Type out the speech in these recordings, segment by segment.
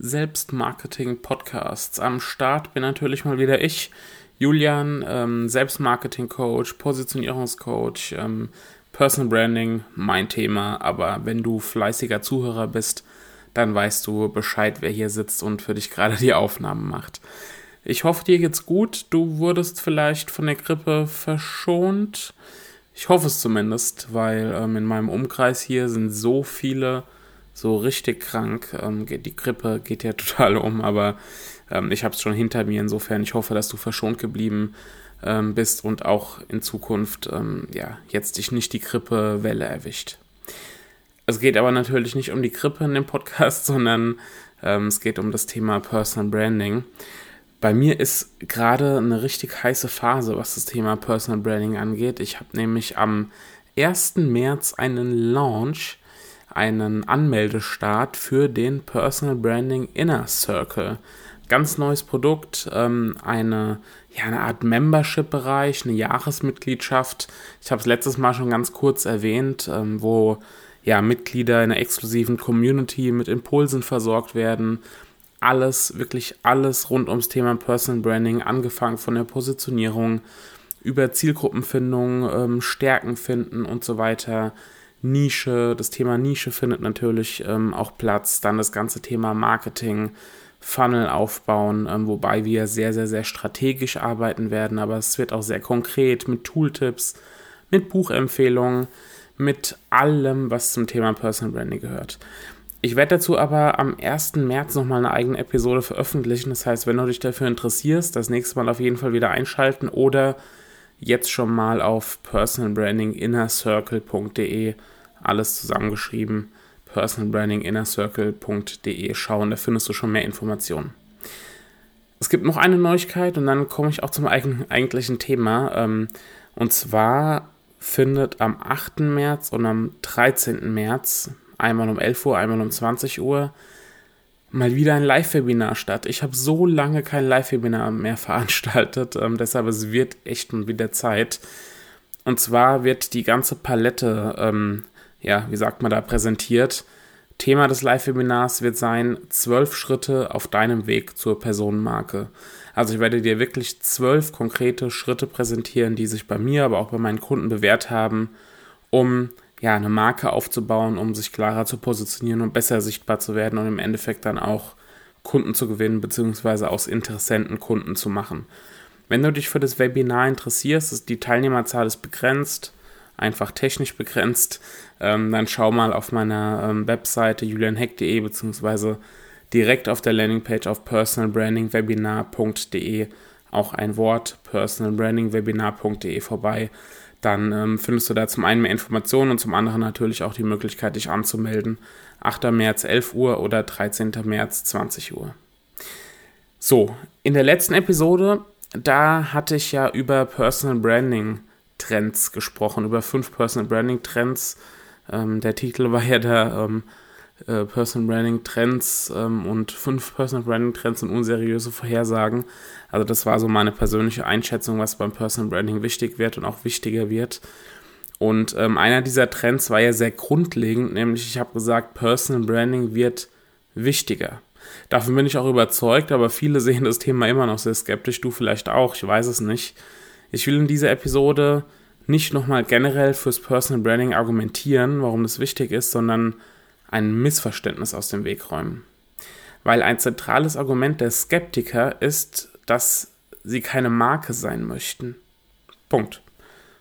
Selbstmarketing-Podcasts. Am Start bin natürlich mal wieder ich, Julian, ähm, Selbstmarketing-Coach, Positionierungscoach, ähm, Personal Branding, mein Thema. Aber wenn du fleißiger Zuhörer bist, dann weißt du Bescheid, wer hier sitzt und für dich gerade die Aufnahmen macht. Ich hoffe, dir geht's gut. Du wurdest vielleicht von der Grippe verschont. Ich hoffe es zumindest, weil ähm, in meinem Umkreis hier sind so viele so richtig krank. Ähm, die Grippe geht ja total um, aber ähm, ich habe es schon hinter mir. Insofern, ich hoffe, dass du verschont geblieben ähm, bist und auch in Zukunft ähm, ja, jetzt dich nicht die Grippewelle erwischt. Es geht aber natürlich nicht um die Grippe in dem Podcast, sondern ähm, es geht um das Thema Personal Branding. Bei mir ist gerade eine richtig heiße Phase, was das Thema Personal Branding angeht. Ich habe nämlich am 1. März einen Launch einen Anmeldestart für den Personal Branding Inner Circle. Ganz neues Produkt, ähm, eine, ja, eine Art Membership-Bereich, eine Jahresmitgliedschaft. Ich habe es letztes Mal schon ganz kurz erwähnt, ähm, wo ja, Mitglieder in einer exklusiven Community mit Impulsen versorgt werden. Alles, wirklich alles rund ums Thema Personal Branding, angefangen von der Positionierung über Zielgruppenfindung, ähm, Stärken finden und so weiter Nische, das Thema Nische findet natürlich ähm, auch Platz. Dann das ganze Thema Marketing, Funnel aufbauen, ähm, wobei wir sehr, sehr, sehr strategisch arbeiten werden, aber es wird auch sehr konkret mit Tooltips, mit Buchempfehlungen, mit allem, was zum Thema Personal Branding gehört. Ich werde dazu aber am 1. März nochmal eine eigene Episode veröffentlichen. Das heißt, wenn du dich dafür interessierst, das nächste Mal auf jeden Fall wieder einschalten oder jetzt schon mal auf personalbrandinginnercircle.de alles zusammengeschrieben personalbrandinginnercircle.de schauen, da findest du schon mehr Informationen. Es gibt noch eine Neuigkeit und dann komme ich auch zum eigentlichen Thema. Ähm, und zwar findet am 8. März und am 13. März, einmal um 11 Uhr, einmal um 20 Uhr, mal wieder ein Live-Webinar statt. Ich habe so lange kein Live-Webinar mehr veranstaltet, ähm, deshalb es wird echt mal wieder Zeit. Und zwar wird die ganze Palette, ähm, ja, wie sagt man da, präsentiert. Thema des Live-Webinars wird sein, zwölf Schritte auf deinem Weg zur Personenmarke. Also ich werde dir wirklich zwölf konkrete Schritte präsentieren, die sich bei mir, aber auch bei meinen Kunden bewährt haben, um ja, eine Marke aufzubauen, um sich klarer zu positionieren und besser sichtbar zu werden und im Endeffekt dann auch Kunden zu gewinnen, beziehungsweise aus Interessenten Kunden zu machen. Wenn du dich für das Webinar interessierst, ist die Teilnehmerzahl ist begrenzt, einfach technisch begrenzt, ähm, dann schau mal auf meiner ähm, Webseite julianheck.de beziehungsweise direkt auf der Landingpage auf personalbrandingwebinar.de auch ein Wort personalbrandingwebinar.de vorbei dann ähm, findest du da zum einen mehr Informationen und zum anderen natürlich auch die Möglichkeit, dich anzumelden. 8. März 11 Uhr oder 13. März 20 Uhr. So, in der letzten Episode, da hatte ich ja über Personal Branding Trends gesprochen, über fünf Personal Branding Trends. Ähm, der Titel war ja da ähm, äh, Personal Branding Trends ähm, und fünf Personal Branding Trends und unseriöse Vorhersagen. Also das war so meine persönliche Einschätzung, was beim Personal Branding wichtig wird und auch wichtiger wird. Und ähm, einer dieser Trends war ja sehr grundlegend, nämlich ich habe gesagt, Personal Branding wird wichtiger. Davon bin ich auch überzeugt, aber viele sehen das Thema immer noch sehr skeptisch, du vielleicht auch, ich weiß es nicht. Ich will in dieser Episode nicht nochmal generell fürs Personal Branding argumentieren, warum das wichtig ist, sondern ein Missverständnis aus dem Weg räumen. Weil ein zentrales Argument der Skeptiker ist, dass sie keine Marke sein möchten. Punkt.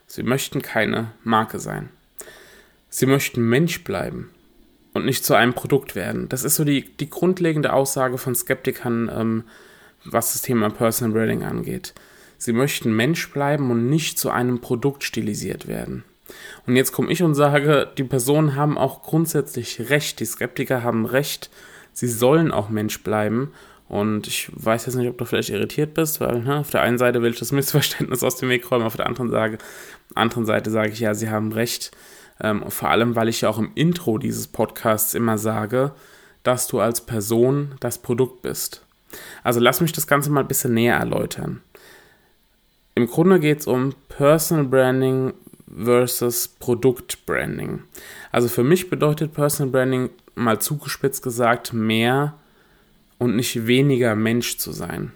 Sie möchten keine Marke sein. Sie möchten Mensch bleiben und nicht zu einem Produkt werden. Das ist so die, die grundlegende Aussage von Skeptikern, ähm, was das Thema Personal Branding angeht. Sie möchten Mensch bleiben und nicht zu einem Produkt stilisiert werden. Und jetzt komme ich und sage, die Personen haben auch grundsätzlich recht, die Skeptiker haben recht, sie sollen auch Mensch bleiben Und ich weiß jetzt nicht, ob du vielleicht irritiert bist, weil ne, auf der einen Seite will ich das Missverständnis aus dem Weg räumen, auf der anderen, sage, anderen Seite sage ich, ja, sie haben recht. Ähm, vor allem, weil ich ja auch im Intro dieses Podcasts immer sage, dass du als Person das Produkt bist. Also lass mich das Ganze mal ein bisschen näher erläutern. Im Grunde geht es um Personal Branding versus Produkt Branding. Also für mich bedeutet Personal Branding mal zugespitzt gesagt mehr und nicht weniger Mensch zu sein.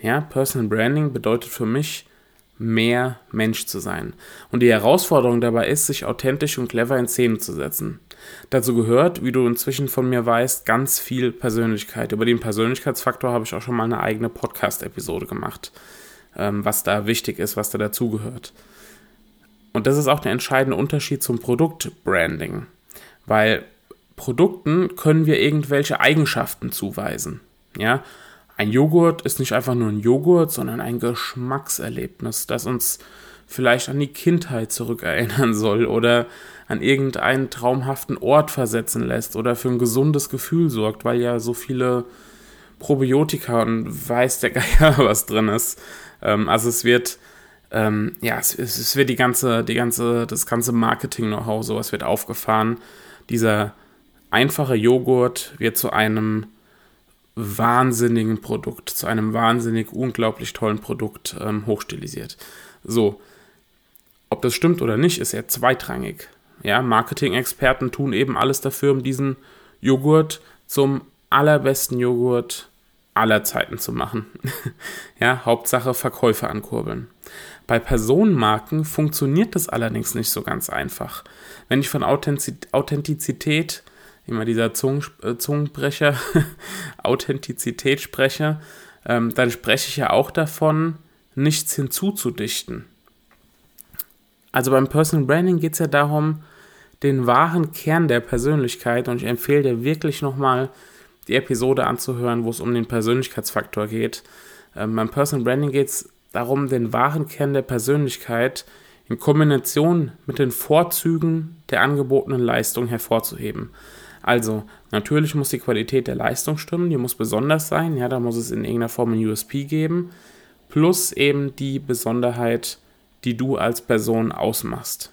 Ja, Personal Branding bedeutet für mich mehr Mensch zu sein. Und die Herausforderung dabei ist, sich authentisch und clever in Szene zu setzen. Dazu gehört, wie du inzwischen von mir weißt, ganz viel Persönlichkeit. Über den Persönlichkeitsfaktor habe ich auch schon mal eine eigene Podcast-Episode gemacht, ähm, was da wichtig ist, was da dazugehört. Und das ist auch der entscheidende Unterschied zum Produktbranding, weil Produkten können wir irgendwelche Eigenschaften zuweisen. Ja, ein Joghurt ist nicht einfach nur ein Joghurt, sondern ein Geschmackserlebnis, das uns vielleicht an die Kindheit zurückerinnern soll oder an irgendeinen traumhaften Ort versetzen lässt oder für ein gesundes Gefühl sorgt, weil ja so viele Probiotika und weiß der Geier was drin ist. Ähm, also es wird ähm, ja, es, es, wird die ganze, die ganze, das ganze Marketing-Know-how, sowas wird aufgefahren. Dieser einfache Joghurt wird zu einem wahnsinnigen Produkt, zu einem wahnsinnig unglaublich tollen Produkt ähm, hochstilisiert. So, ob das stimmt oder nicht, ist ja zweitrangig. Ja, Marketing-Experten tun eben alles dafür, um diesen Joghurt zum allerbesten Joghurt aller Zeiten zu machen. ja, Hauptsache Verkäufe ankurbeln. Bei Personenmarken funktioniert das allerdings nicht so ganz einfach. Wenn ich von Authentizität immer dieser Zungen, äh, Zungenbrecher, Authentizität spreche, ähm, dann spreche ich ja auch davon, nichts hinzuzudichten. Also beim Personal Branding geht es ja darum, den wahren Kern der Persönlichkeit, und ich empfehle dir wirklich nochmal die Episode anzuhören, wo es um den Persönlichkeitsfaktor geht. Ähm, beim Personal Branding geht es darum, den wahren Kern der Persönlichkeit in Kombination mit den Vorzügen der angebotenen Leistung hervorzuheben. Also, natürlich muss die Qualität der Leistung stimmen, die muss besonders sein, ja, da muss es in irgendeiner Form ein USP geben, plus eben die Besonderheit, die du als Person ausmachst.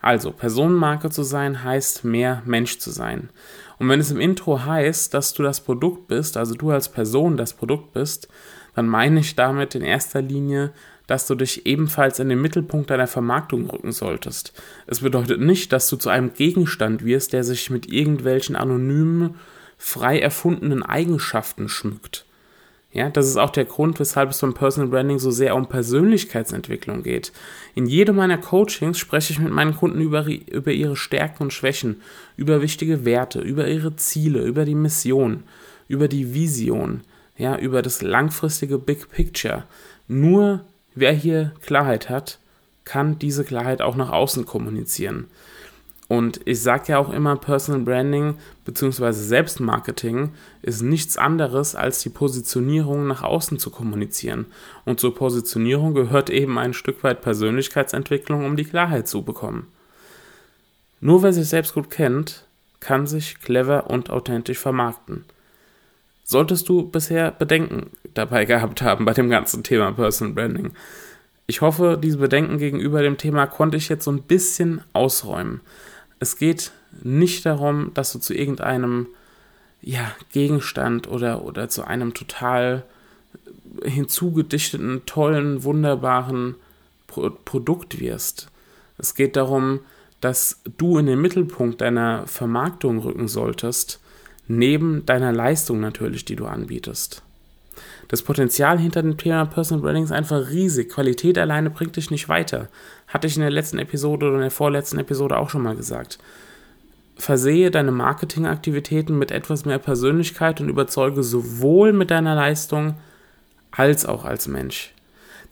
Also, Personenmarke zu sein heißt mehr Mensch zu sein. Und wenn es im Intro heißt, dass du das Produkt bist, also du als Person das Produkt bist, dann meine ich damit in erster Linie dass du dich ebenfalls in den Mittelpunkt deiner Vermarktung rücken solltest. Es bedeutet nicht, dass du zu einem Gegenstand wirst, der sich mit irgendwelchen anonymen, frei erfundenen Eigenschaften schmückt. Ja, das ist auch der Grund, weshalb es beim Personal Branding so sehr um Persönlichkeitsentwicklung geht. In jedem meiner Coachings spreche ich mit meinen Kunden über, über ihre Stärken und Schwächen, über wichtige Werte, über ihre Ziele, über die Mission, über die Vision, ja, über das langfristige Big Picture. Nur Wer hier Klarheit hat, kann diese Klarheit auch nach außen kommunizieren. Und ich sage ja auch immer, Personal Branding bzw. Selbstmarketing ist nichts anderes, als die Positionierung nach außen zu kommunizieren. Und zur Positionierung gehört eben ein Stück weit Persönlichkeitsentwicklung, um die Klarheit zu bekommen. Nur wer sich selbst gut kennt, kann sich clever und authentisch vermarkten. Solltest du bisher Bedenken dabei gehabt haben bei dem ganzen Thema Personal Branding? Ich hoffe, diese Bedenken gegenüber dem Thema konnte ich jetzt so ein bisschen ausräumen. Es geht nicht darum, dass du zu irgendeinem ja, Gegenstand oder, oder zu einem total hinzugedichteten, tollen, wunderbaren Pro Produkt wirst. Es geht darum, dass du in den Mittelpunkt deiner Vermarktung rücken solltest neben deiner Leistung natürlich, die du anbietest. Das Potenzial hinter dem Thema Personal Branding ist einfach riesig. Qualität alleine bringt dich nicht weiter. Hatte ich in der letzten Episode oder in der vorletzten Episode auch schon mal gesagt. Versehe deine Marketingaktivitäten mit etwas mehr Persönlichkeit und überzeuge sowohl mit deiner Leistung als auch als Mensch.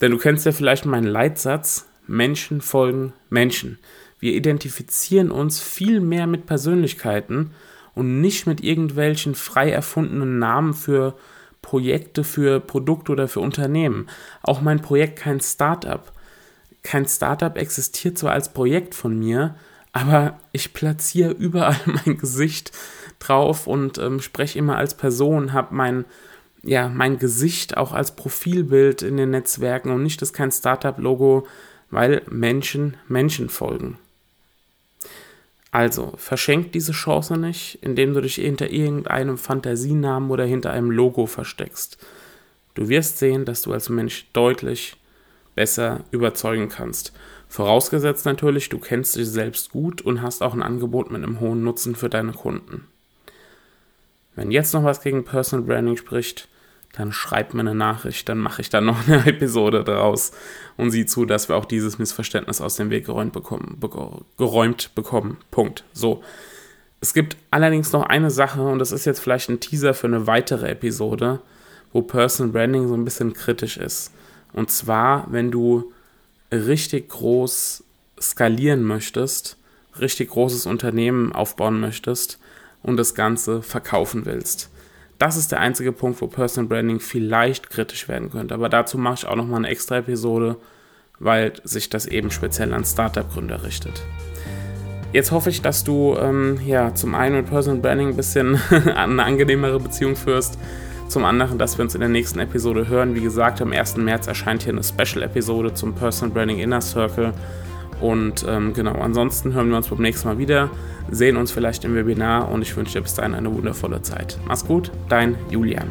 Denn du kennst ja vielleicht meinen Leitsatz, Menschen folgen Menschen. Wir identifizieren uns viel mehr mit Persönlichkeiten und nicht mit irgendwelchen frei erfundenen Namen für Projekte, für Produkte oder für Unternehmen. Auch mein Projekt kein Startup. Kein Startup existiert zwar als Projekt von mir, aber ich platziere überall mein Gesicht drauf und ähm, spreche immer als Person, habe mein ja, mein Gesicht auch als Profilbild in den Netzwerken und nicht das kein Startup-Logo, weil Menschen Menschen folgen. Also, verschenk diese Chance nicht, indem du dich hinter irgendeinem Fantasienamen oder hinter einem Logo versteckst. Du wirst sehen, dass du als Mensch deutlich besser überzeugen kannst. Vorausgesetzt natürlich, du kennst dich selbst gut und hast auch ein Angebot mit einem hohen Nutzen für deine Kunden. Wenn jetzt noch was gegen Personal Branding spricht, dann schreibt mir eine Nachricht, dann mache ich da noch eine Episode draus und sieh zu, dass wir auch dieses Missverständnis aus dem Weg geräumt bekommen. geräumt bekommen. Punkt. So. Es gibt allerdings noch eine Sache und das ist jetzt vielleicht ein Teaser für eine weitere Episode, wo Personal Branding so ein bisschen kritisch ist. Und zwar, wenn du richtig groß skalieren möchtest, richtig großes Unternehmen aufbauen möchtest und das Ganze verkaufen willst. Das ist der einzige Punkt, wo Personal Branding vielleicht kritisch werden könnte. Aber dazu mache ich auch nochmal eine extra Episode, weil sich das eben speziell an Startup-Gründer richtet. Jetzt hoffe ich, dass du ähm, ja, zum einen mit Personal Branding ein bisschen eine angenehmere Beziehung führst. Zum anderen, dass wir uns in der nächsten Episode hören. Wie gesagt, am 1. März erscheint hier eine Special-Episode zum Personal Branding Inner Circle. Und ähm, genau, ansonsten hören wir uns beim nächsten Mal wieder, sehen uns vielleicht im Webinar und ich wünsche dir bis dahin eine wundervolle Zeit. Mach's gut, dein Julian.